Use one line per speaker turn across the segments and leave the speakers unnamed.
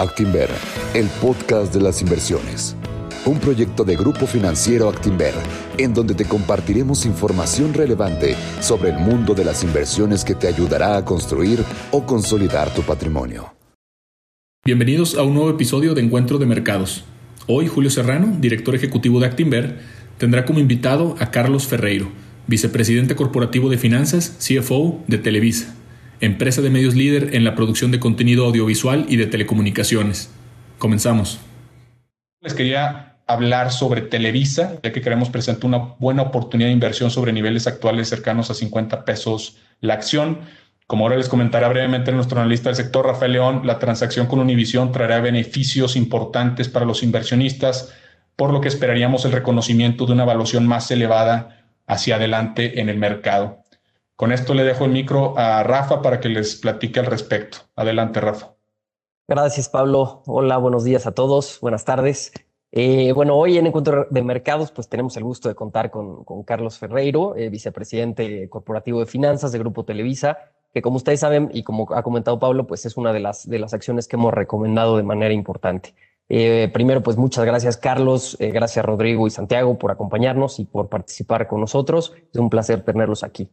Actinver, el podcast de las inversiones. Un proyecto de Grupo Financiero Actinver, en donde te compartiremos información relevante sobre el mundo de las inversiones que te ayudará a construir o consolidar tu patrimonio.
Bienvenidos a un nuevo episodio de Encuentro de Mercados. Hoy Julio Serrano, director ejecutivo de Actinver, tendrá como invitado a Carlos Ferreiro, vicepresidente corporativo de finanzas, CFO de Televisa empresa de medios líder en la producción de contenido audiovisual y de telecomunicaciones. Comenzamos. Les quería hablar sobre Televisa, ya que queremos presentar una buena oportunidad de inversión sobre niveles actuales cercanos a 50 pesos la acción. Como ahora les comentará brevemente nuestro analista del sector, Rafael León, la transacción con Univision traerá beneficios importantes para los inversionistas, por lo que esperaríamos el reconocimiento de una evaluación más elevada hacia adelante en el mercado. Con esto le dejo el micro a Rafa para que les platique al respecto. Adelante, Rafa.
Gracias, Pablo. Hola, buenos días a todos. Buenas tardes. Eh, bueno, hoy en Encuentro de Mercados, pues tenemos el gusto de contar con, Carlos Ferreiro, eh, vicepresidente corporativo de finanzas de Grupo Televisa, que como ustedes saben y como ha comentado Pablo, pues es una de las, de las acciones que hemos recomendado de manera importante. Eh, primero, pues muchas gracias, Carlos, gracias Rodrigo y Santiago por acompañarnos y por participar con nosotros. Es un placer tenerlos aquí.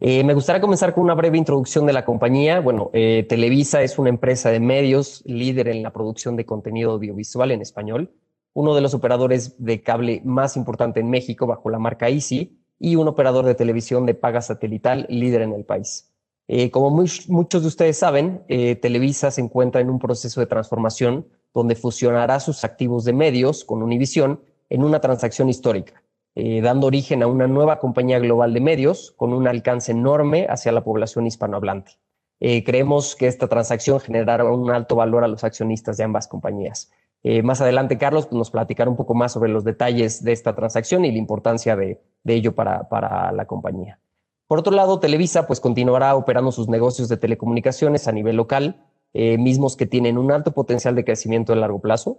Eh, me gustaría comenzar con una breve introducción de la compañía. Bueno, eh, Televisa es una empresa de medios líder en la producción de contenido audiovisual en español, uno de los operadores de cable más importante en México bajo la marca Easy y un operador de televisión de paga satelital líder en el país. Eh, como muchos de ustedes saben, Televisa se encuentra en un proceso de transformación donde fusionará sus activos de medios con Univision en una transacción histórica eh, dando origen a una nueva compañía global de medios con un alcance enorme hacia la población hispanohablante. Eh, creemos que esta transacción generará un alto valor a los accionistas de ambas compañías. Eh, más adelante, Carlos pues, nos platicará un poco más sobre los detalles de esta transacción y la importancia de, ello para, para, la compañía. Por otro lado, Televisa pues, continuará operando sus negocios de telecomunicaciones a nivel local, mismos que tienen un alto potencial de crecimiento a largo plazo,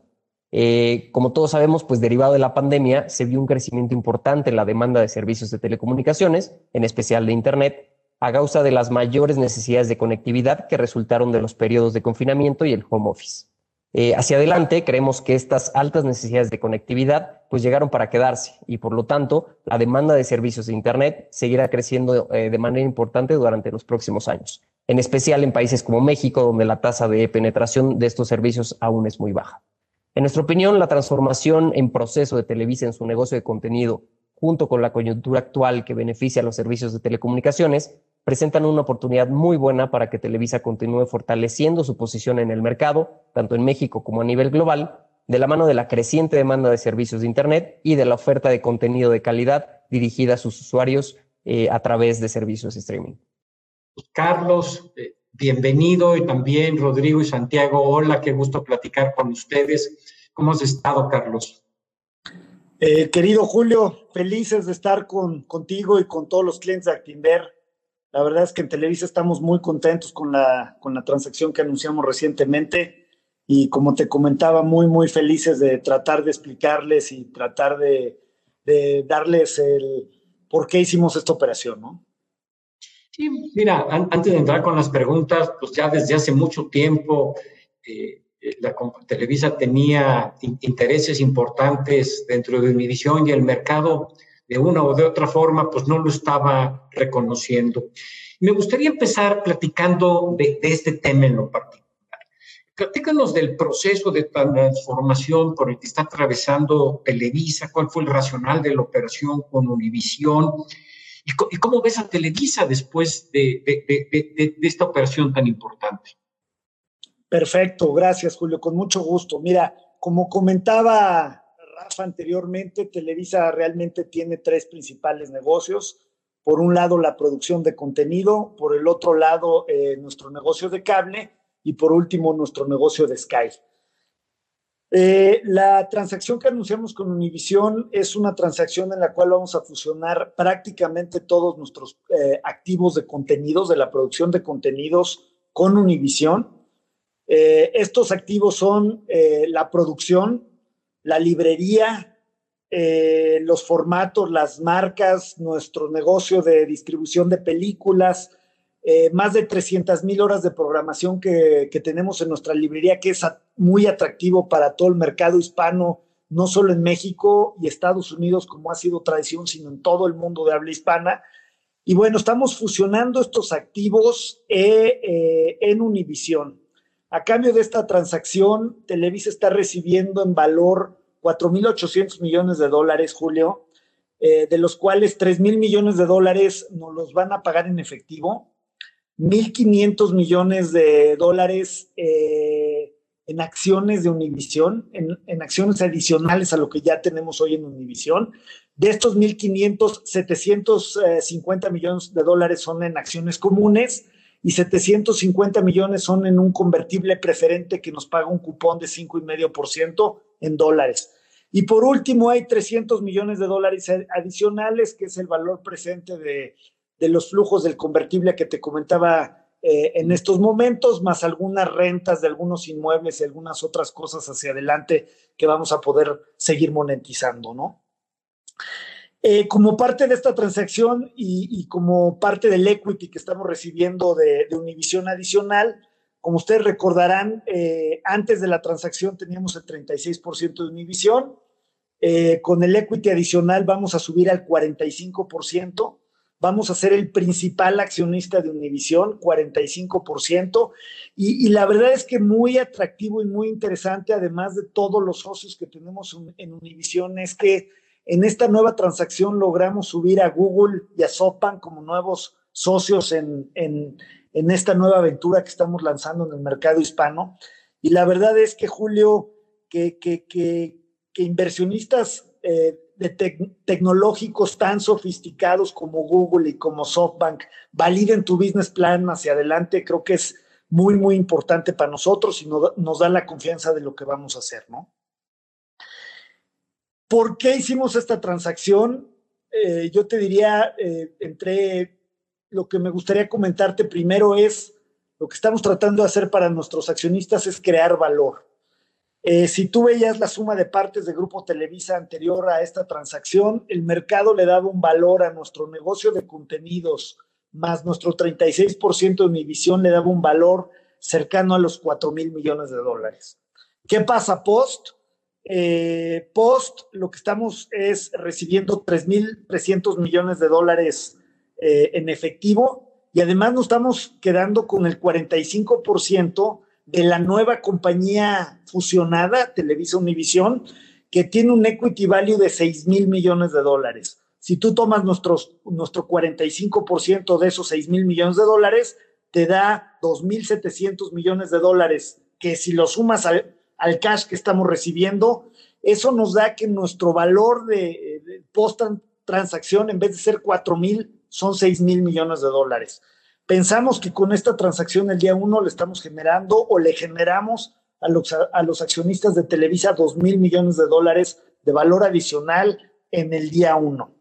eh, como todos sabemos, pues derivado de la pandemia, se vio un crecimiento importante en la demanda de servicios de telecomunicaciones, en especial de Internet, a causa de las mayores necesidades de conectividad que resultaron de los periodos de confinamiento y el home office. Eh, hacia adelante, creemos que estas altas necesidades de conectividad pues llegaron para quedarse y por lo tanto la demanda de servicios de Internet seguirá creciendo eh, de manera importante durante los próximos años, en especial en países como México, donde la tasa de penetración de estos servicios aún es muy baja. En nuestra opinión, la transformación en proceso de Televisa en su negocio de contenido, junto con la coyuntura actual que beneficia a los servicios de telecomunicaciones, presentan una oportunidad muy buena para que Televisa continúe fortaleciendo su posición en el mercado, tanto en México como a nivel global, de la mano de la creciente demanda de servicios de Internet y de la oferta de contenido de calidad dirigida a sus usuarios eh, a través de servicios de streaming.
Carlos, eh, bienvenido y también Rodrigo y Santiago, hola, qué gusto platicar con ustedes. ¿Cómo has estado, Carlos?
Eh, querido Julio, felices de estar con, contigo y con todos los clientes de Actinver. La verdad es que en Televisa estamos muy contentos con la, con la transacción que anunciamos recientemente y como te comentaba, muy, muy felices de tratar de explicarles y tratar de, de darles el por qué hicimos esta operación, ¿no?
Sí, mira, antes de entrar con las preguntas, pues ya desde hace mucho tiempo eh, eh, la Televisa tenía intereses importantes dentro de mi visión y el mercado de una o de otra forma pues no lo estaba reconociendo. Me gustaría empezar platicando de, de este tema en lo particular. Platícanos del proceso de transformación por el que está atravesando Televisa, cuál fue el racional de la operación con Univisión ¿Y, cómo ves a Televisa después de, esta operación tan importante?
Perfecto, gracias Julio, con mucho gusto. Mira, como comentaba Rafa anteriormente, Televisa realmente tiene tres principales negocios. Por un lado, la producción de contenido, por el otro lado, eh, nuestro negocio de cable y por último, nuestro negocio de Sky. Eh, la transacción que anunciamos con Univision es una transacción en la cual vamos a fusionar prácticamente todos nuestros eh, activos de contenidos, de la producción de contenidos con Univision. Eh, estos activos son la producción, la librería, los formatos, las marcas, nuestro negocio de distribución de películas, más de 300 mil horas de programación que, tenemos en nuestra librería, que es muy atractivo para todo el mercado hispano, no solo en México y Estados Unidos, como ha sido tradición, sino en todo el mundo de habla hispana. Y bueno, estamos fusionando estos activos eh, eh, en Univision. A cambio de esta transacción, Televisa está recibiendo en valor 4.800 millones de dólares, Julio, eh, de los cuales 3.000 millones de dólares nos los van a pagar en efectivo, 1.500 millones de dólares en acciones de Univisión, en, en, acciones adicionales a lo que ya tenemos hoy en Univisión. De estos 1.500, 750 millones de dólares son en acciones comunes y 750 millones son en un convertible preferente que nos paga un cupón de 5,5% en dólares. Y por último, hay 300 millones de dólares adicionales, que es el valor presente de, de los flujos del convertible que te comentaba eh, en estos momentos, más algunas rentas de algunos inmuebles y algunas otras cosas hacia adelante que vamos a poder seguir monetizando, ¿no? Eh, como parte de esta transacción y, como parte del equity que estamos recibiendo de, de Univision adicional, como ustedes recordarán, eh, antes de la transacción teníamos el 36% de Univision. con el equity adicional vamos a subir al 45% vamos a ser el principal accionista de Univisión, 45%, y, y, la verdad es que muy atractivo y muy interesante, además de todos los socios que tenemos en Univisión, es que en esta nueva transacción logramos subir a Google y a SoftBank como nuevos socios en, en, en esta nueva aventura que estamos lanzando en el mercado hispano. Y la verdad es que, Julio, que, que, que, inversionistas eh, de tecnológicos tan sofisticados como Google y como SoftBank validen tu business plan hacia adelante, creo que es muy, muy importante para nosotros y nos, da la confianza de lo que vamos a hacer, ¿no? ¿Por qué hicimos esta transacción? Eh, yo te diría, eh, entre lo que me gustaría comentarte primero es lo que estamos tratando de hacer para nuestros accionistas es crear valor. Eh, si tú veías la suma de partes de Grupo Televisa anterior a esta transacción, el mercado le daba un valor a nuestro negocio de contenidos, más nuestro 36% de mi visión le daba un valor cercano a los 4 mil millones de dólares. ¿Qué pasa post? Eh, post, lo que estamos es recibiendo 3.300 millones de dólares eh, en efectivo y además nos estamos quedando con el 45% de la nueva compañía fusionada, Televisa Univisión, que tiene un equity value de 6 mil millones de dólares. Si tú tomas nuestros, nuestro 45% de esos 6 mil millones de dólares, te da 2.700 millones de dólares, que si lo sumas al, al, cash que estamos recibiendo, eso nos da que nuestro valor de, de post transacción, en vez de ser 4 mil, son 6 mil millones de dólares. Pensamos que con esta transacción el día uno le estamos generando o le generamos a los, a los accionistas de Televisa dos mil millones de dólares de valor adicional en el día uno.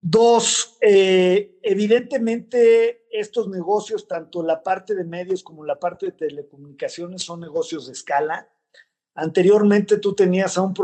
Dos, eh, evidentemente estos negocios, tanto la parte de medios como la parte de telecomunicaciones, son negocios de escala. Anteriormente tú tenías a un,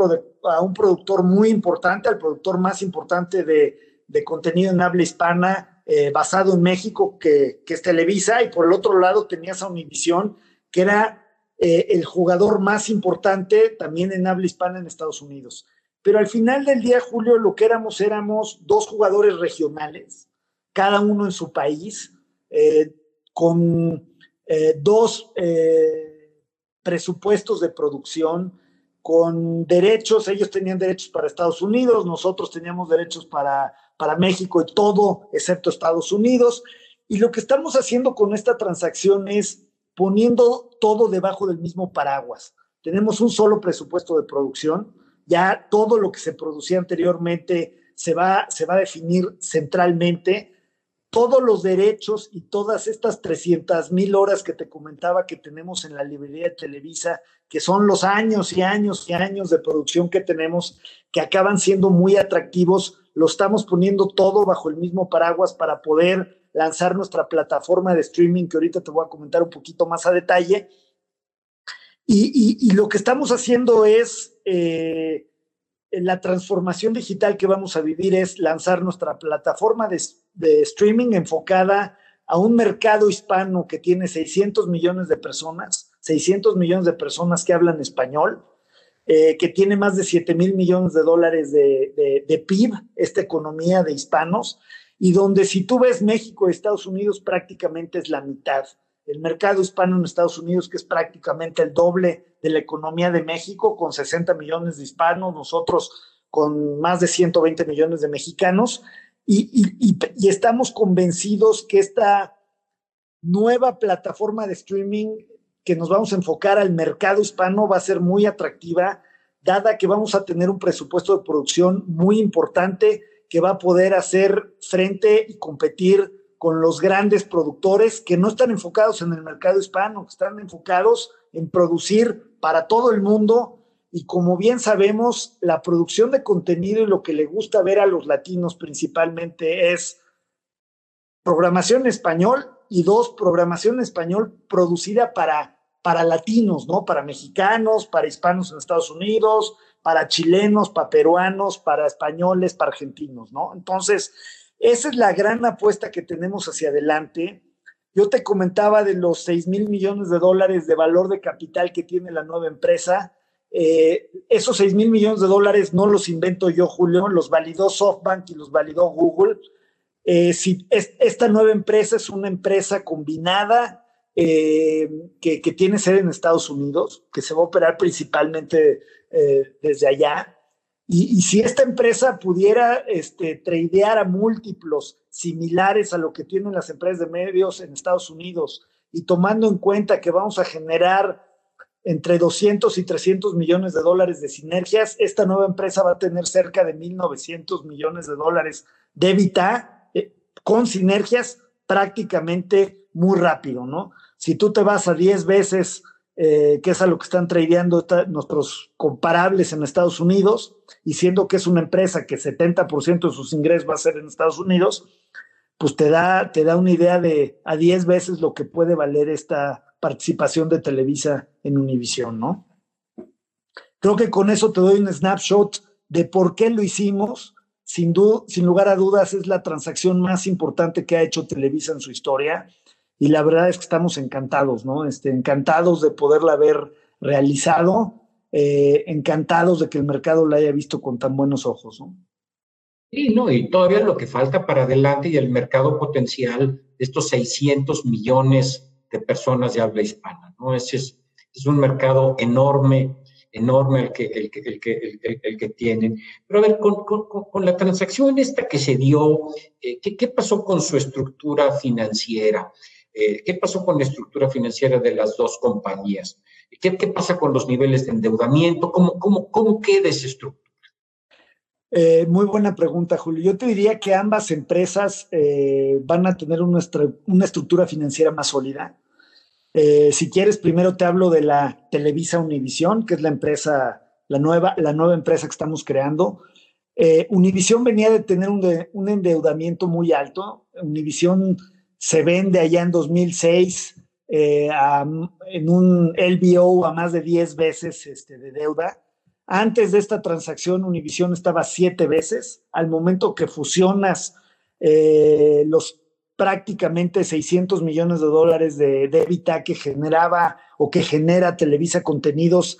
a un productor muy importante, al productor más importante de, de contenido en habla hispana, eh, basado en México, que, que, es Televisa, y por el otro lado tenías a Univisión, que era eh, el jugador más importante también en habla hispana en Estados Unidos. Pero al final del día, Julio, lo que éramos éramos dos jugadores regionales, cada uno en su país, eh, con eh, dos eh, presupuestos de producción, con derechos, ellos tenían derechos para Estados Unidos, nosotros teníamos derechos para para México y todo excepto Estados Unidos. Y lo que estamos haciendo con esta transacción es poniendo todo debajo del mismo paraguas. Tenemos un solo presupuesto de producción, ya todo lo que se producía anteriormente se va, se va a definir centralmente. Todos los derechos y todas estas 300 mil horas que te comentaba que tenemos en la librería de Televisa, que son los años y años y años de producción que tenemos, que acaban siendo muy atractivos lo estamos poniendo todo bajo el mismo paraguas para poder lanzar nuestra plataforma de streaming, que ahorita te voy a comentar un poquito más a detalle. Y, lo que estamos haciendo es, eh, la transformación digital que vamos a vivir es lanzar nuestra plataforma de streaming enfocada a un mercado hispano que tiene 600 millones de personas, 600 millones de personas que hablan español, eh, que tiene más de 7 mil millones de dólares de, de, PIB, esta economía de hispanos, y donde si tú ves México y Estados Unidos prácticamente es la mitad. El mercado hispano en Estados Unidos, que es prácticamente el doble de la economía de México, con 60 millones de hispanos, nosotros con más de 120 millones de mexicanos, y, estamos convencidos que esta nueva plataforma de streaming que nos vamos a enfocar al mercado hispano va a ser muy atractiva, dada que vamos a tener un presupuesto de producción muy importante que va a poder hacer frente y competir con los grandes productores que no están enfocados en el mercado hispano, que están enfocados en producir para todo el mundo. Y como bien sabemos, la producción de contenido y lo que le gusta ver a los latinos principalmente es programación en español y dos, programación español producida para, para latinos, ¿no? Para mexicanos, para hispanos en Estados Unidos, para chilenos, para peruanos, para españoles, para argentinos, ¿no? Entonces, esa es la gran apuesta que tenemos hacia adelante. Yo te comentaba de los 6 mil millones de dólares de valor de capital que tiene la nueva empresa. Eh, esos 6 mil millones de dólares no los invento yo, Julio, los validó SoftBank y los validó Google. Eh, si esta nueva empresa es una empresa combinada eh, que, tiene sede en Estados Unidos, que se va a operar principalmente eh, desde allá. Y, si esta empresa pudiera este, tradear a múltiplos similares a lo que tienen las empresas de medios en Estados Unidos y tomando en cuenta que vamos a generar entre 200 y 300 millones de dólares de sinergias, esta nueva empresa va a tener cerca de 1.900 millones de dólares de EBITDA con sinergias prácticamente muy rápido, ¿no? Si tú te vas a 10 veces, eh, que es a lo que están tradeando nuestros comparables en Estados Unidos, y siendo que es una empresa que 70% de sus ingresos va a ser en Estados Unidos, pues te da, te da una idea de a 10 veces lo que puede valer esta participación de Televisa en Univisión, ¿no? Creo que con eso te doy un snapshot de por qué lo hicimos, sin, sin lugar a dudas es la transacción más importante que ha hecho Televisa en su historia y la verdad es que estamos encantados, ¿no? Este, encantados de poderla haber realizado, eh, encantados de que el mercado la haya visto con tan buenos ojos, ¿no?
Sí, no, y todavía lo que falta para adelante y el mercado potencial de estos 600 millones de personas de habla hispana, ¿no? Ese es, es un mercado enorme enorme el que, el que, el que, el, que tienen. Pero a ver, con, con, con, la transacción esta que se dio, eh, ¿qué, ¿qué, pasó con su estructura financiera? Eh, ¿Qué pasó con la estructura financiera de las dos compañías? ¿Qué, pasa con los niveles de endeudamiento? ¿Cómo, cómo, cómo queda esa estructura?
Eh, muy buena pregunta, Julio. Yo te diría que ambas empresas van a tener una, una estructura financiera más sólida. Eh, si quieres, primero te hablo de la Televisa Univisión, que es la empresa, la nueva, la nueva empresa que estamos creando. Eh, Univisión venía de tener un, endeudamiento muy alto. Univisión se vende allá en 2006 eh, en un LBO a más de 10 veces este, de deuda. Antes de esta transacción, Univisión estaba siete veces. Al momento que fusionas los prácticamente 600 millones de dólares de, débita que generaba o que genera Televisa Contenidos.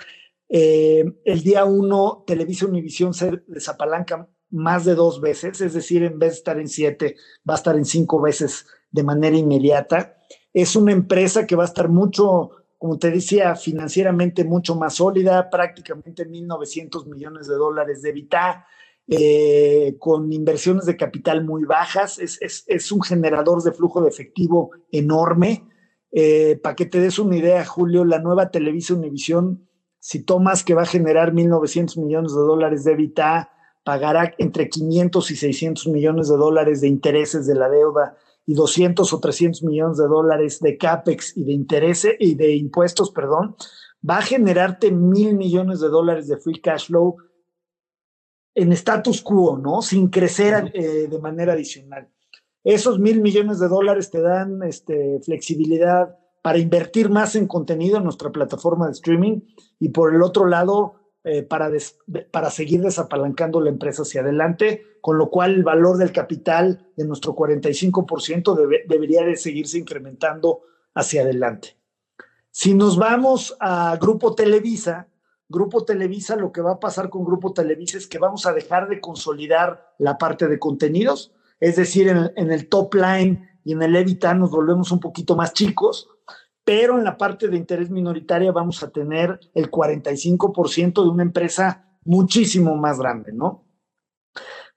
Eh, el día uno, Televisa Univisión se desapalanca más de dos veces, es decir, en vez de estar en siete, va a estar en cinco veces de manera inmediata. Es una empresa que va a estar mucho, como te decía, financieramente mucho más sólida, prácticamente 1.900 millones de dólares de EBITDA eh, con inversiones de capital muy bajas, es, un generador de flujo de efectivo enorme. Eh, para que te des una idea, Julio, la nueva Televisa Univisión, si tomas que va a generar 1.900 millones de dólares de EBITDA, pagará entre 500 y 600 millones de dólares de intereses de la deuda y 200 o 300 millones de dólares de CAPEX y de intereses y de impuestos, perdón, va a generarte mil millones de dólares de free cash flow en status quo, ¿no? Sin crecer eh, de manera adicional. Esos mil millones de dólares te dan este, flexibilidad para invertir más en contenido en nuestra plataforma de streaming y por el otro lado, eh, para, para seguir desapalancando la empresa hacia adelante, con lo cual el valor del capital de nuestro 45% debería de seguirse incrementando hacia adelante. Si nos vamos a Grupo Televisa, Grupo Televisa, lo que va a pasar con Grupo Televisa es que vamos a dejar de consolidar la parte de contenidos, es decir, en, el top line y en el EBITDA nos volvemos un poquito más chicos, pero en la parte de interés minoritaria vamos a tener el 45% de una empresa muchísimo más grande, ¿no?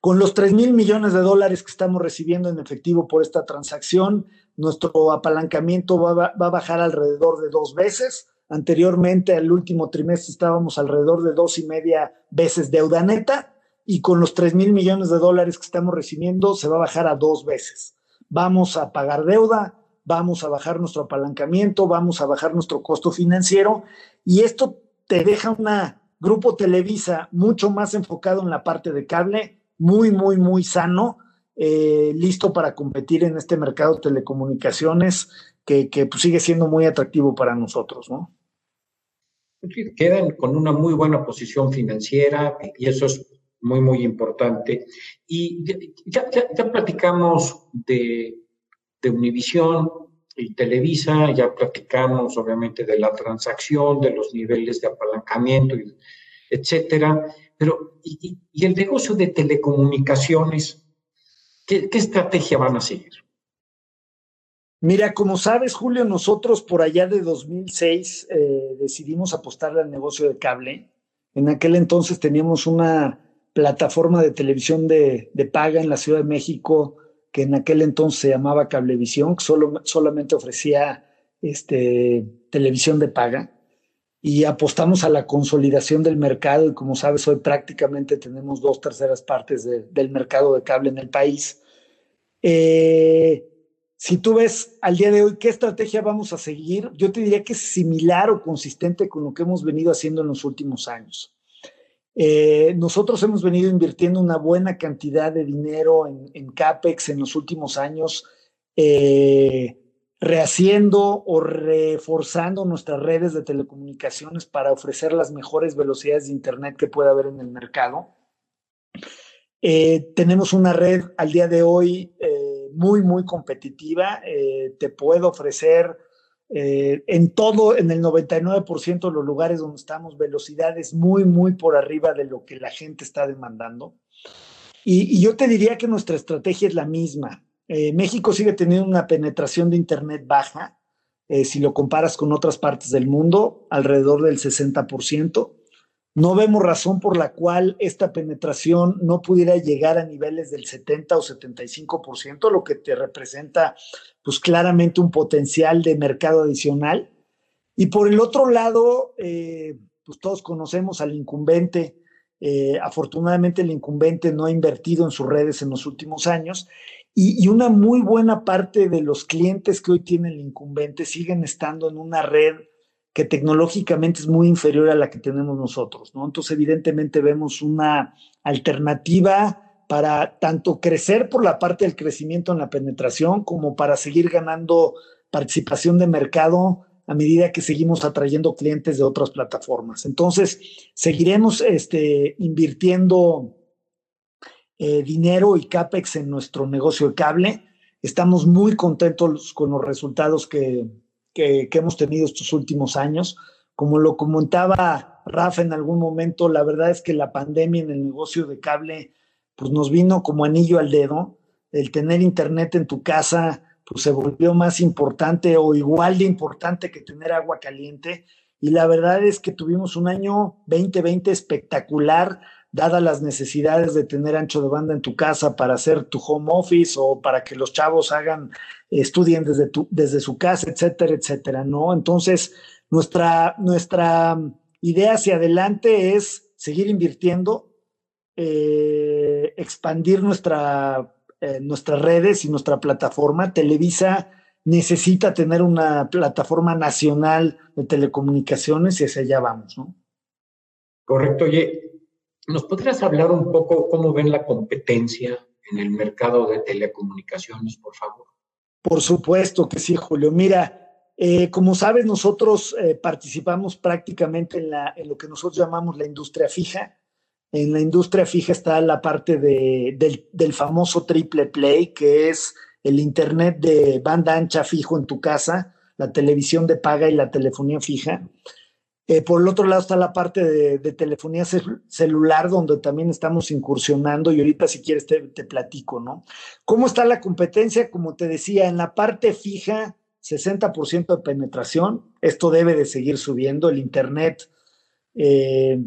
Con los 3 mil millones de dólares que estamos recibiendo en efectivo por esta transacción, nuestro apalancamiento va, va a bajar alrededor de dos veces Anteriormente, al último trimestre, estábamos alrededor de dos y media veces deuda neta y con los 3 mil millones de dólares que estamos recibiendo se va a bajar a dos veces. Vamos a pagar deuda, vamos a bajar nuestro apalancamiento, vamos a bajar nuestro costo financiero y esto te deja una grupo Televisa mucho más enfocado en la parte de cable, muy, muy, muy sano, eh, listo para competir en este mercado de telecomunicaciones que, pues, sigue siendo muy atractivo para nosotros, ¿no?
quedan con una muy buena posición financiera y eso es muy, muy importante. Y ya, ya, platicamos de, de Univisión y Televisa, ya platicamos obviamente de la transacción, de los niveles de apalancamiento, etcétera. Pero, ¿y, y el negocio de telecomunicaciones? ¿Qué, ¿Qué estrategia van a seguir?
Mira, como sabes, Julio, nosotros por allá de 2006 eh, decidimos apostarle al negocio de cable. En aquel entonces teníamos una plataforma de televisión de, paga en la Ciudad de México que en aquel entonces se llamaba Cablevisión, que solo, solamente ofrecía este, televisión de paga. Y apostamos a la consolidación del mercado y como sabes, hoy prácticamente tenemos dos terceras partes del mercado de cable en el país. Eh, si tú ves al día de hoy qué estrategia vamos a seguir, yo te diría que es similar o consistente con lo que hemos venido haciendo en los últimos años. Eh, nosotros hemos venido invirtiendo una buena cantidad de dinero en, CAPEX en los últimos años, eh, rehaciendo o reforzando nuestras redes de telecomunicaciones para ofrecer las mejores velocidades de Internet que pueda haber en el mercado. Eh, tenemos una red al día de hoy muy, muy competitiva. Te puedo ofrecer eh, en todo, en el 99% de los lugares donde estamos, velocidades muy, muy por arriba de lo que la gente está demandando. Y, yo te diría que nuestra estrategia es la misma. Eh, México sigue teniendo una penetración de Internet baja, si lo comparas con otras partes del mundo, alrededor del 60%. No vemos razón por la cual esta penetración no pudiera llegar a niveles del 70 o 75%, lo que te representa pues claramente un potencial de mercado adicional. Y por el otro lado, eh, pues todos conocemos al incumbente. Eh, afortunadamente el incumbente no ha invertido en sus redes en los últimos años y, y, una muy buena parte de los clientes que hoy tiene el incumbente siguen estando en una red que tecnológicamente es muy inferior a la que tenemos nosotros, ¿no? Entonces, evidentemente vemos una alternativa para tanto crecer por la parte del crecimiento en la penetración como para seguir ganando participación de mercado a medida que seguimos atrayendo clientes de otras plataformas. Entonces, seguiremos este, invirtiendo eh, dinero y CAPEX en nuestro negocio de cable. Estamos muy contentos con los resultados que, que, hemos tenido estos últimos años. Como lo comentaba Rafa en algún momento, la verdad es que la pandemia en el negocio de cable pues nos vino como anillo al dedo. El tener internet en tu casa pues se volvió más importante o igual de importante que tener agua caliente. Y la verdad es que tuvimos un año 2020 espectacular dadas las necesidades de tener ancho de banda en tu casa para hacer tu home office o para que los chavos hagan, estudien desde, tu, desde su casa, etcétera, etcétera, ¿no? Entonces, nuestra, nuestra idea hacia adelante es seguir invirtiendo, eh, expandir nuestra, eh, nuestras redes y nuestra plataforma. Televisa necesita tener una plataforma nacional de telecomunicaciones y hacia allá vamos, ¿no?
Correcto. Oye, ¿Nos podrías hablar un poco cómo ven la competencia en el mercado de telecomunicaciones, por favor?
Por supuesto que sí, Julio. Mira, eh, como sabes, nosotros eh, participamos prácticamente en, la, lo que nosotros llamamos la industria fija. En la industria fija está la parte de, del, del famoso triple play, que es el Internet de banda ancha fijo en tu casa, la televisión de paga y la telefonía fija. Eh, por el otro lado está la parte de, telefonía celular, donde también estamos incursionando y ahorita si quieres te, platico, ¿no? ¿Cómo está la competencia? Como te decía, en la parte fija, 60% de penetración, esto debe de seguir subiendo, el Internet, eh,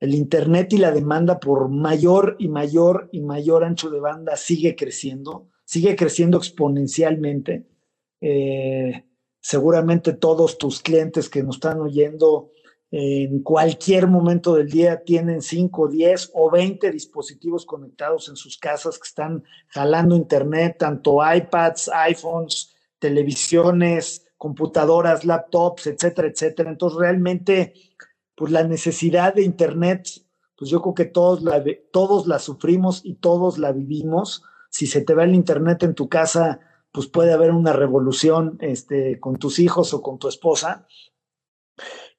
el Internet y la demanda por mayor y mayor y mayor ancho de banda sigue creciendo, sigue creciendo exponencialmente. Eh, seguramente todos tus clientes que nos están oyendo en cualquier momento del día tienen 5, 10 o 20 dispositivos conectados en sus casas que están jalando internet, tanto iPads, iPhones, televisiones, computadoras, laptops, etcétera, etcétera. Entonces, realmente, pues la necesidad de internet, pues yo creo que todos la, todos la sufrimos y todos la vivimos. Si se te va el internet en tu casa, pues puede haber una revolución este, con tus hijos o con tu esposa.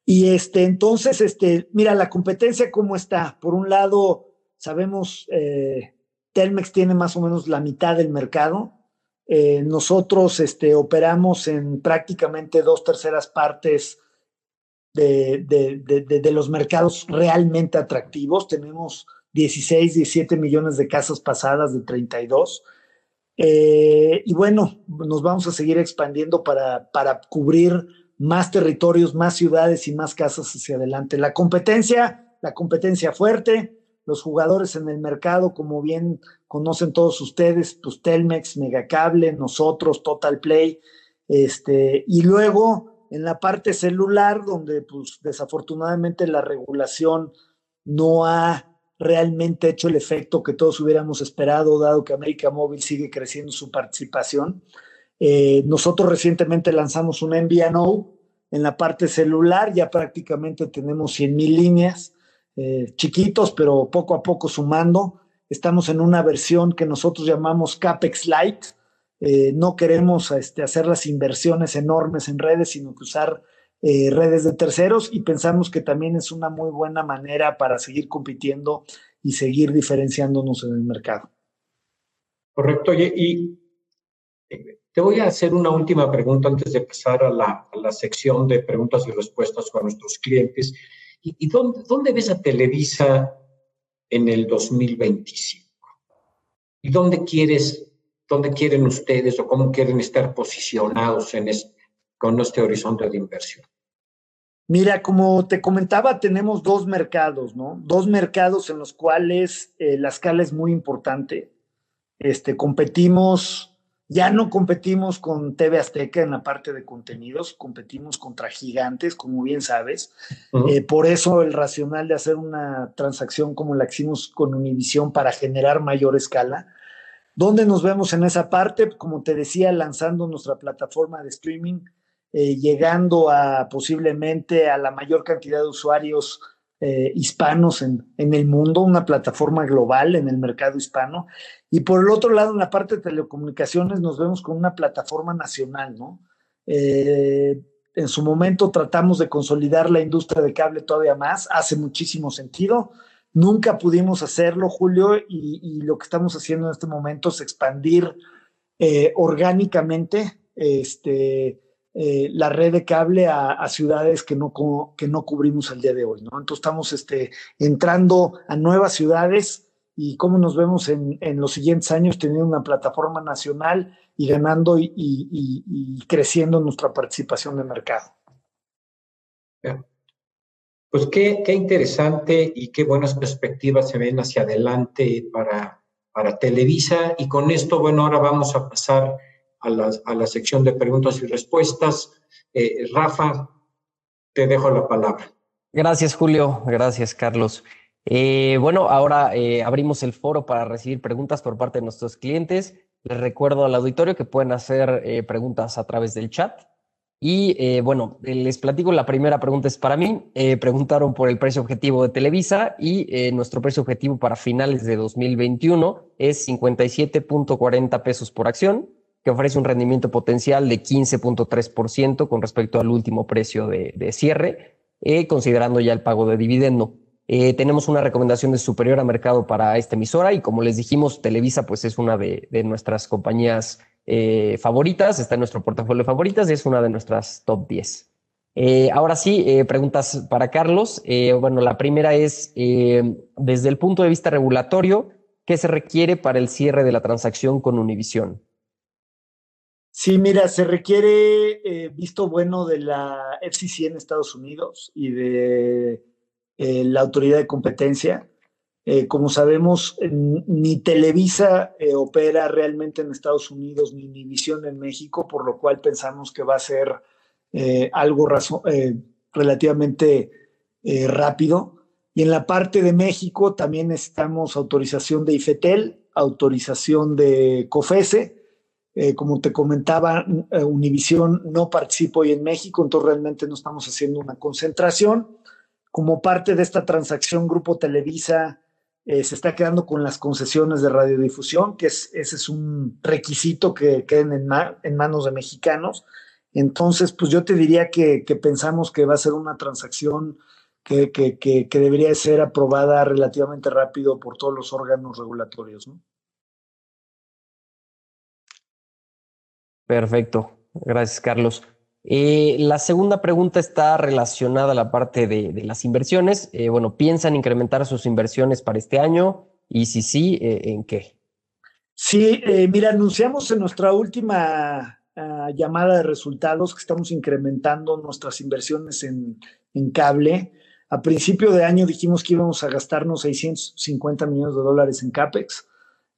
Y este, entonces, este, mira, la competencia cómo está. Por un lado, sabemos, eh, Telmex tiene más o menos la mitad del mercado. Eh, nosotros este, operamos en prácticamente dos terceras partes de, de, los mercados realmente atractivos. Tenemos 16, 17 millones de casas pasadas de 32. Eh, y bueno, nos vamos a seguir expandiendo para, para cubrir más territorios, más ciudades y más casas hacia adelante. La competencia, la competencia fuerte, los jugadores en el mercado, como bien conocen todos ustedes, pues Telmex, Megacable, nosotros, Total Play, este, y luego en la parte celular, donde pues desafortunadamente la regulación no ha realmente hecho el efecto que todos hubiéramos esperado, dado que América Móvil sigue creciendo su participación. Eh, nosotros recientemente lanzamos un MVNO en la parte celular, ya prácticamente tenemos 100 mil líneas, eh, chiquitos, pero poco a poco sumando. Estamos en una versión que nosotros llamamos CAPEX Lite. Eh, no queremos este, hacer las inversiones enormes en redes, sino que usar eh, redes de terceros y pensamos que también es una muy buena manera para seguir compitiendo y seguir diferenciándonos en el mercado.
Correcto. y eh, te voy a hacer una última pregunta antes de pasar a la, a la sección de preguntas y respuestas con nuestros clientes. ¿Y, dónde, ves a Televisa en el 2025? ¿Y dónde quieres, dónde quieren ustedes o cómo quieren estar posicionados en con este horizonte de inversión?
Mira, como te comentaba, tenemos dos mercados, ¿no? Dos mercados en los cuales eh, la escala es muy importante. Este, competimos, ya no competimos con TV Azteca en la parte de contenidos, competimos contra gigantes, como bien sabes. Eh, por eso el racional de hacer una transacción como la que hicimos con Univision para generar mayor escala. ¿Dónde nos vemos en esa parte? Como te decía, lanzando nuestra plataforma de streaming eh, llegando a posiblemente a la mayor cantidad de usuarios eh, hispanos en, el mundo, una plataforma global en el mercado hispano. Y por el otro lado, en la parte de telecomunicaciones, nos vemos con una plataforma nacional, ¿no? Eh, en su momento tratamos de consolidar la industria de cable todavía más, hace muchísimo sentido. Nunca pudimos hacerlo, Julio, y lo que estamos haciendo en este momento es expandir orgánicamente este, eh, la red de cable a, ciudades que no, que no cubrimos al día de hoy, ¿no? Entonces estamos este, entrando a nuevas ciudades y cómo nos vemos en, los siguientes años teniendo una plataforma nacional y ganando y, creciendo nuestra participación de mercado.
Pues qué, qué, interesante y qué buenas perspectivas se ven hacia adelante para, para Televisa. Y con esto, bueno, ahora vamos a pasar a la, sección de preguntas y respuestas. Eh, Rafa, te dejo la palabra.
Gracias, Julio. Gracias, Carlos. Eh, bueno, ahora eh, abrimos el foro para recibir preguntas por parte de nuestros clientes. Les recuerdo al auditorio que pueden hacer preguntas a través del chat. Y bueno, les platico, la primera pregunta es para mí. preguntaron por el precio objetivo de Televisa y nuestro precio objetivo para finales de 2021 es 57.40 pesos por acción que ofrece un rendimiento potencial de 15.3% con respecto al último precio de, cierre, eh, considerando ya el pago de dividendo. Eh, tenemos una recomendación de superior a mercado para esta emisora y como les dijimos, Televisa pues es una de, nuestras compañías eh, favoritas, está en nuestro portafolio de favoritas y es una de nuestras top 10. Eh, ahora sí, preguntas para Carlos. bueno, la primera es, desde el punto de vista regulatorio, ¿qué se requiere para el cierre de la transacción con Univision?
Sí, mira, se requiere visto bueno de la FCC en Estados Unidos y de la autoridad de competencia. Eh, como sabemos, ni Televisa eh, opera realmente en Estados Unidos, ni Univision en México, por lo cual pensamos que va a ser eh, algo relativamente rápido. Y en la parte de México también necesitamos autorización de IFETEL, autorización de COFESE. Como te comentaba, Univision no participa hoy en México, entonces realmente no estamos haciendo una concentración. Como parte de esta transacción, Grupo Televisa eh, se está quedando con las concesiones de radiodifusión, que es, ese es un requisito que queden en, en manos de mexicanos. Entonces, pues yo te diría que, pensamos que va a ser una transacción que, que, debería ser aprobada relativamente rápido por todos los órganos regulatorios. ¿no?
Perfecto. Gracias, Carlos. Eh, la segunda pregunta está relacionada a la parte de, las inversiones. Eh, bueno, ¿piensan incrementar sus inversiones para este año? Y si sí, eh, ¿en qué?
Sí, mira, anunciamos en nuestra última ah, llamada de resultados que estamos incrementando nuestras inversiones en, en cable. A principio de año dijimos que íbamos a gastarnos 650 millones de dólares en CAPEX.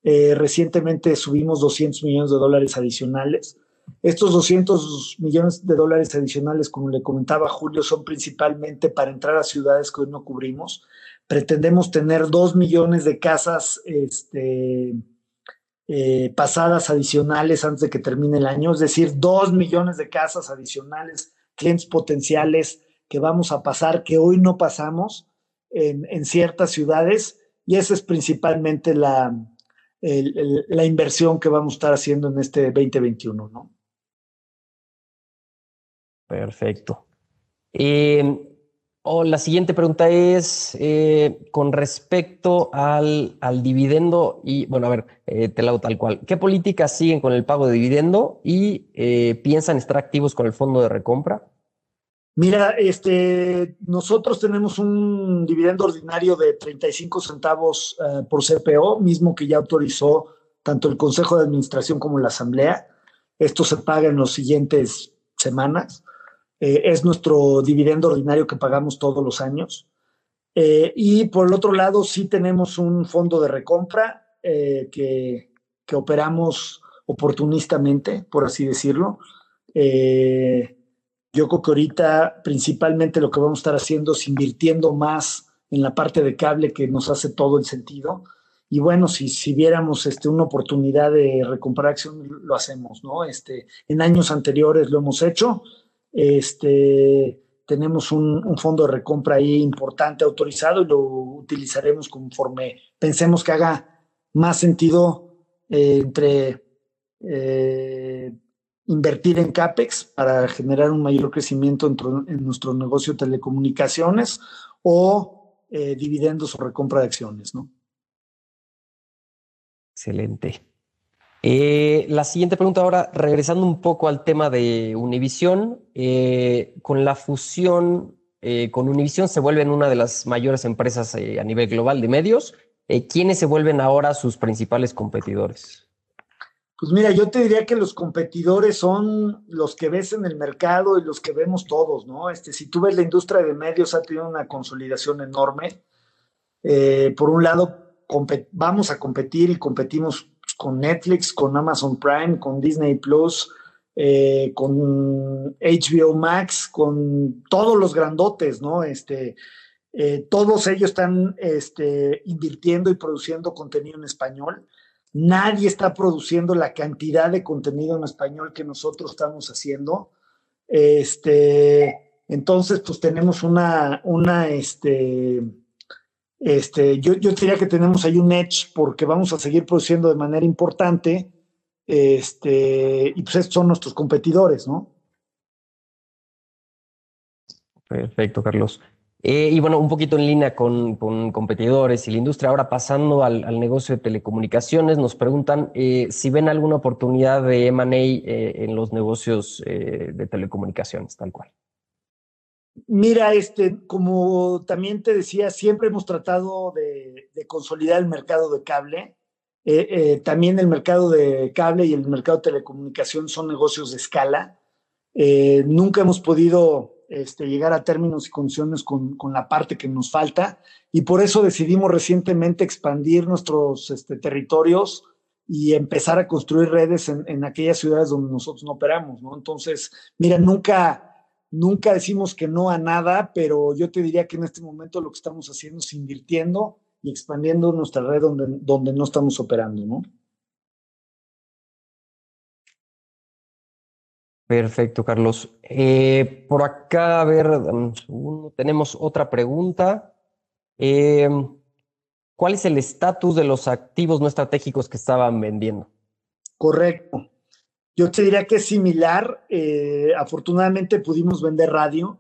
Recientemente subimos 200 millones de dólares adicionales. Estos 200 millones de dólares adicionales, como le comentaba Julio, son principalmente para entrar a ciudades que hoy no cubrimos. Pretendemos tener dos millones de casas este, eh, pasadas adicionales antes de que termine el año, es decir, dos millones de casas adicionales, clientes potenciales que vamos a pasar, que hoy no pasamos en, en ciertas ciudades, y esa es principalmente la, la inversión que vamos a estar haciendo en este 2021, ¿no?
Perfecto. Eh, la siguiente pregunta es eh, con respecto al, al, dividendo y, bueno, a ver, eh, te la hago tal cual. ¿Qué políticas siguen con el pago de dividendo y piensan estar activos con el fondo de recompra?
Mira, este, nosotros tenemos un dividendo ordinario de 35 centavos por CPO, mismo que ya autorizó tanto el Consejo de Administración como la Asamblea. Esto se paga en las siguientes semanas. Eh, es nuestro dividendo ordinario que pagamos todos los años. Eh, y por el otro lado, sí tenemos un fondo de recompra eh, que, que, operamos oportunistamente, por así decirlo. Yo creo que ahorita principalmente lo que vamos a estar haciendo es invirtiendo más en la parte de cable que nos hace todo el sentido. Y bueno, si, si viéramos este, una oportunidad de recomprar acción, lo hacemos, ¿no? Este, en años anteriores lo hemos hecho este, tenemos un, fondo de recompra ahí importante autorizado y lo utilizaremos conforme pensemos que haga más sentido eh, entre eh, invertir en CAPEX para generar un mayor crecimiento en, nuestro negocio de telecomunicaciones o eh, dividendos o recompra de acciones, ¿no?
Excelente. Eh, la siguiente pregunta ahora, regresando un poco al tema de Univision, eh, con la fusión con Univision se vuelven una de las mayores empresas a nivel global de medios. ¿Quiénes se vuelven ahora sus principales competidores?
Pues mira, yo te diría que los competidores son los que ves en el mercado y los que vemos todos, ¿no? Este, si tú ves la industria de medios ha tenido una consolidación enorme. por un lado, vamos a competir y competimos con Netflix, con Amazon Prime, con Disney Plus, eh, con HBO Max, con todos los grandotes, ¿no? Este, eh, todos ellos están este, invirtiendo y produciendo contenido en español. Nadie está produciendo la cantidad de contenido en español que nosotros estamos haciendo. Este, entonces, pues tenemos una, una, este, este, yo, yo diría que tenemos ahí un edge porque vamos a seguir produciendo de manera importante. Este, y pues estos son nuestros competidores, ¿no?
Perfecto, Carlos. Eh, y bueno, un poquito en línea con, competidores y la industria, ahora pasando al, negocio de telecomunicaciones, nos preguntan eh, si ven alguna oportunidad de MA en los negocios de telecomunicaciones, tal cual.
Mira, este, como también te decía, siempre hemos tratado de, consolidar el mercado de cable. Eh, eh, también el mercado de cable y el mercado de telecomunicación son negocios de escala. Eh, nunca hemos podido este, llegar a términos y condiciones con, la parte que nos falta y por eso decidimos recientemente expandir nuestros este, territorios y empezar a construir redes en, en, aquellas ciudades donde nosotros no operamos, ¿no? Entonces, mira, nunca Nunca decimos que no a nada, pero yo te diría que en este momento lo que estamos haciendo es invirtiendo y expandiendo nuestra red donde, donde no estamos operando, ¿no?
Perfecto, Carlos. Eh, por acá, a ver, tenemos otra pregunta. Eh, ¿Cuál es el estatus de los activos no estratégicos que estaban vendiendo?
Correcto. Yo te diría que es similar. Eh, afortunadamente pudimos vender radio.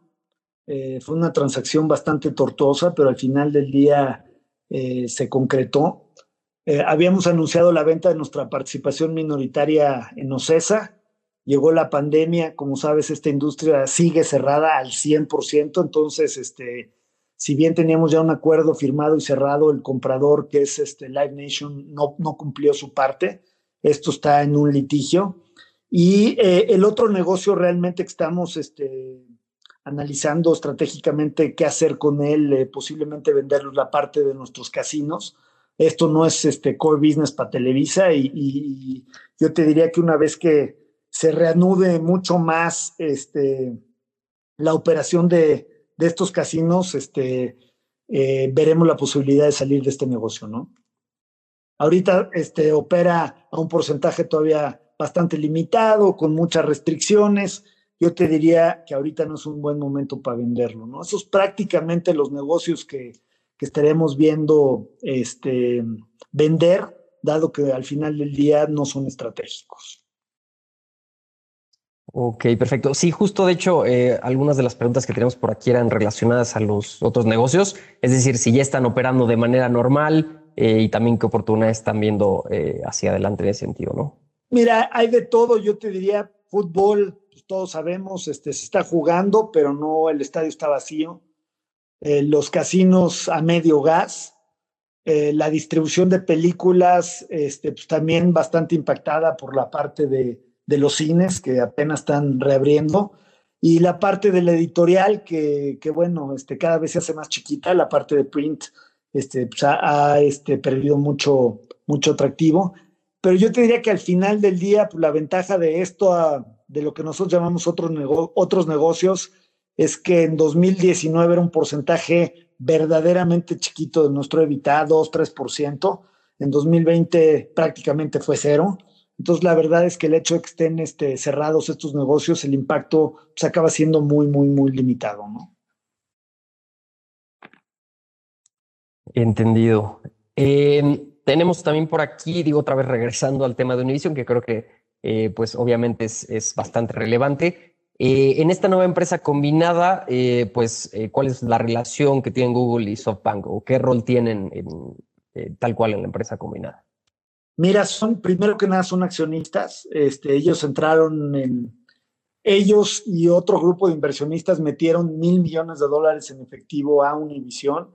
Eh, fue una transacción bastante tortuosa, pero al final del día se concretó. habíamos anunciado la venta de nuestra participación minoritaria en Ocesa. Llegó la pandemia, como sabes, esta industria sigue cerrada al 100%, entonces, este, si bien teníamos ya un acuerdo firmado y cerrado, el comprador, que es este Live Nation, no, no cumplió su parte. Esto está en un litigio. Y eh, el otro negocio realmente que estamos este, analizando estratégicamente qué hacer con él, eh, posiblemente venderlos la parte de nuestros casinos. Esto no es este core business para Televisa y, yo te diría que una vez que se reanude mucho más este, la operación de, de estos casinos, este, eh, veremos la posibilidad de salir de este negocio, ¿no? Ahorita este, opera a un porcentaje todavía bastante limitado, con muchas restricciones. Yo te diría que ahorita no es un buen momento para venderlo, ¿no? Esos prácticamente los negocios que, estaremos viendo este, vender, dado que al final del día no son estratégicos.
Ok, perfecto. Sí, justo de hecho, eh, algunas de las preguntas que tenemos por aquí eran relacionadas a los otros negocios, es decir, si ya están operando de manera normal eh, y también qué oportunidades están viendo eh, hacia adelante en ese sentido, ¿no?
Mira, hay de todo, yo te diría, fútbol, pues, todos sabemos, este, se está jugando, pero no, el estadio está vacío. Los casinos a medio gas, la distribución de películas, este, pues, también bastante impactada por la parte de, de, los cines que apenas están reabriendo. Y la parte de la editorial, que, que, bueno, este, cada vez se hace más chiquita, la parte de print este, pues, ha, este, perdido mucho, mucho atractivo. Pero yo te diría que al final del día, pues, la ventaja de esto, de lo que nosotros llamamos otros, otros negocios, es que en 2019 era un porcentaje verdaderamente chiquito de nuestro EBITDA, 2, 3%. En 2020 prácticamente fue cero. Entonces, la verdad es que el hecho de que estén este, cerrados estos negocios, el impacto pues, acaba siendo muy, muy, muy limitado, ¿no?
Entendido. Eh, tenemos también por aquí, digo otra vez regresando al tema de Univision, que creo que eh, pues obviamente es, bastante relevante. Eh, en esta nueva empresa combinada, pues ¿cuál es la relación que tienen Google y SoftBank o qué rol tienen tal cual en la empresa combinada?
Mira, son primero que nada son accionistas. Este, ellos entraron en, ellos y otro grupo de inversionistas metieron mil millones de dólares en efectivo a Univision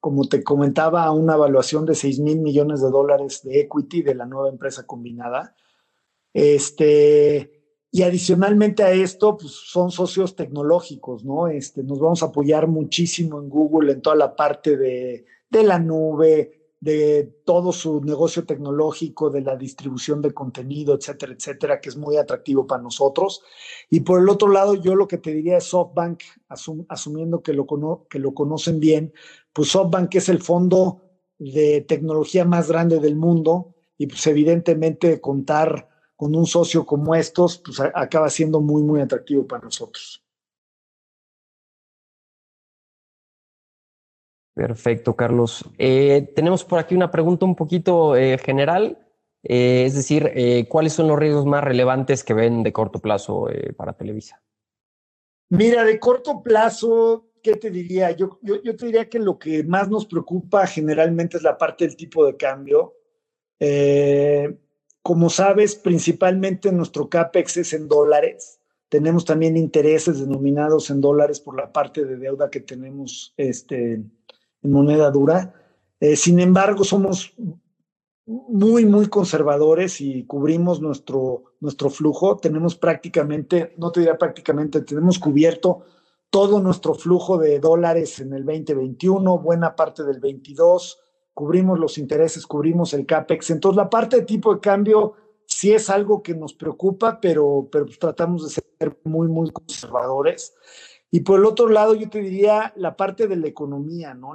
como te comentaba, una evaluación de 6 mil millones de dólares de equity de la nueva empresa combinada. Este, y adicionalmente a esto, pues son socios tecnológicos, ¿no? Este, nos vamos a apoyar muchísimo en Google en toda la parte de, de la nube, de todo su negocio tecnológico, de la distribución de contenido, etcétera, etcétera, que es muy atractivo para nosotros. Y por el otro lado, yo lo que te diría es SoftBank, asumiendo que lo, que lo conocen bien, pues SoftBank es el fondo de tecnología más grande del mundo y pues evidentemente contar con un socio como estos, pues acaba siendo muy, muy atractivo para nosotros.
Perfecto, Carlos. Eh, tenemos por aquí una pregunta un poquito eh, general, eh, es decir, ¿cuáles son los riesgos más relevantes que ven de corto plazo para Televisa?
Mira, de corto plazo, ¿qué te diría? Yo, yo, te diría que lo que más nos preocupa generalmente es la parte del tipo de cambio. Como sabes, principalmente nuestro CAPEX es en dólares. Tenemos también intereses denominados en dólares por la parte de deuda que tenemos este, en moneda dura. Eh, sin embargo, somos muy, muy conservadores y cubrimos nuestro, nuestro flujo. Tenemos prácticamente, no te diría prácticamente, tenemos cubierto todo nuestro flujo de dólares en el 2021, buena parte del 22, cubrimos los intereses, cubrimos el CAPEX. Entonces, la parte de tipo de cambio sí es algo que nos preocupa, pero, pero pues tratamos de ser muy, muy conservadores. Y por el otro lado, yo te diría la parte de la economía, ¿no?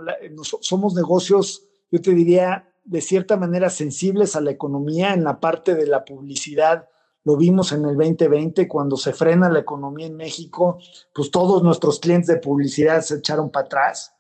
somos negocios, yo te diría, de cierta manera sensibles a la economía en la parte de la publicidad lo vimos en el 2020 cuando se frena la economía en México, pues todos nuestros clientes de publicidad se echaron para atrás.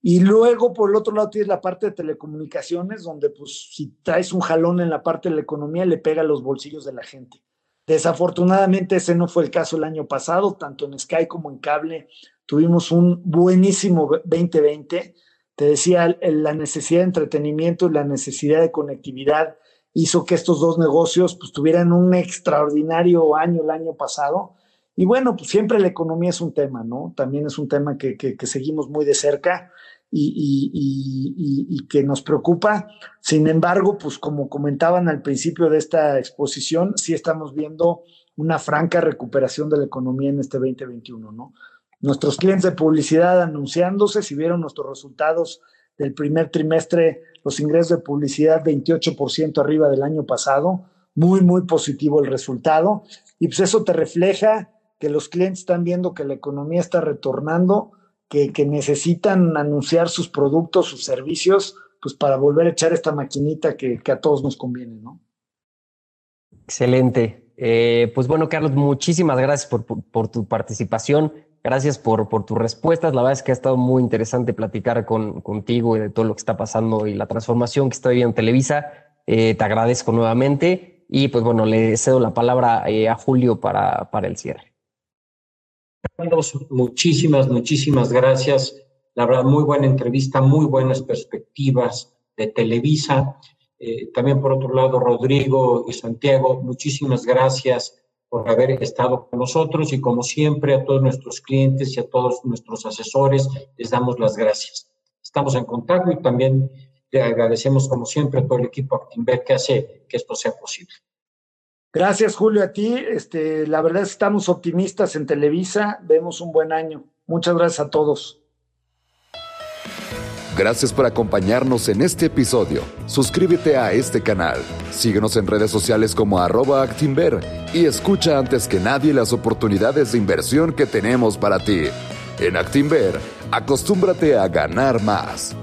Y luego, por el otro lado, tienes la parte de telecomunicaciones, donde pues si traes un jalón en la parte de la economía, le pega a los bolsillos de la gente. Desafortunadamente ese no fue el caso el año pasado, tanto en Sky como en cable tuvimos un buenísimo 2020. Te decía, la necesidad de entretenimiento y la necesidad de conectividad hizo que estos dos negocios pues, tuvieran un extraordinario año el año pasado. Y bueno, pues siempre la economía es un tema, ¿no? También es un tema que, que, seguimos muy de cerca y, y, y, que nos preocupa. Sin embargo, pues como comentaban al principio de esta exposición, sí estamos viendo una franca recuperación de la economía en este 2021, ¿no? Nuestros clientes de publicidad anunciándose, si vieron nuestros resultados del primer trimestre, los ingresos de publicidad 28% arriba del año pasado, muy, muy positivo el resultado. Y pues eso te refleja que los clientes están viendo que la economía está retornando, que, necesitan anunciar sus productos, sus servicios, pues para volver a echar esta maquinita que, a todos nos conviene, ¿no?
Excelente. Eh, pues bueno, Carlos, muchísimas gracias por, por tu participación. Gracias por, por tus respuestas. La verdad es que ha estado muy interesante platicar con, contigo y de todo lo que está pasando y la transformación que está viviendo Televisa. Eh, te agradezco nuevamente y pues bueno, le cedo la palabra eh, a Julio para, para el cierre.
Muchísimas, muchísimas gracias. La verdad, muy buena entrevista, muy buenas perspectivas de Televisa. Eh, también por otro lado, Rodrigo y Santiago, muchísimas gracias por haber estado con nosotros y como siempre a todos nuestros clientes y a todos nuestros asesores les damos las gracias. Estamos en contacto y también le agradecemos como siempre a todo el equipo Actinver que hace que esto sea posible.
Gracias Julio a ti. Este, la verdad estamos optimistas en Televisa, vemos un buen año. Muchas gracias a todos.
Gracias por acompañarnos en este episodio. Suscríbete a este canal, síguenos en redes sociales como arroba Actinver y escucha antes que nadie las oportunidades de inversión que tenemos para ti. En Actinver, acostúmbrate a ganar más.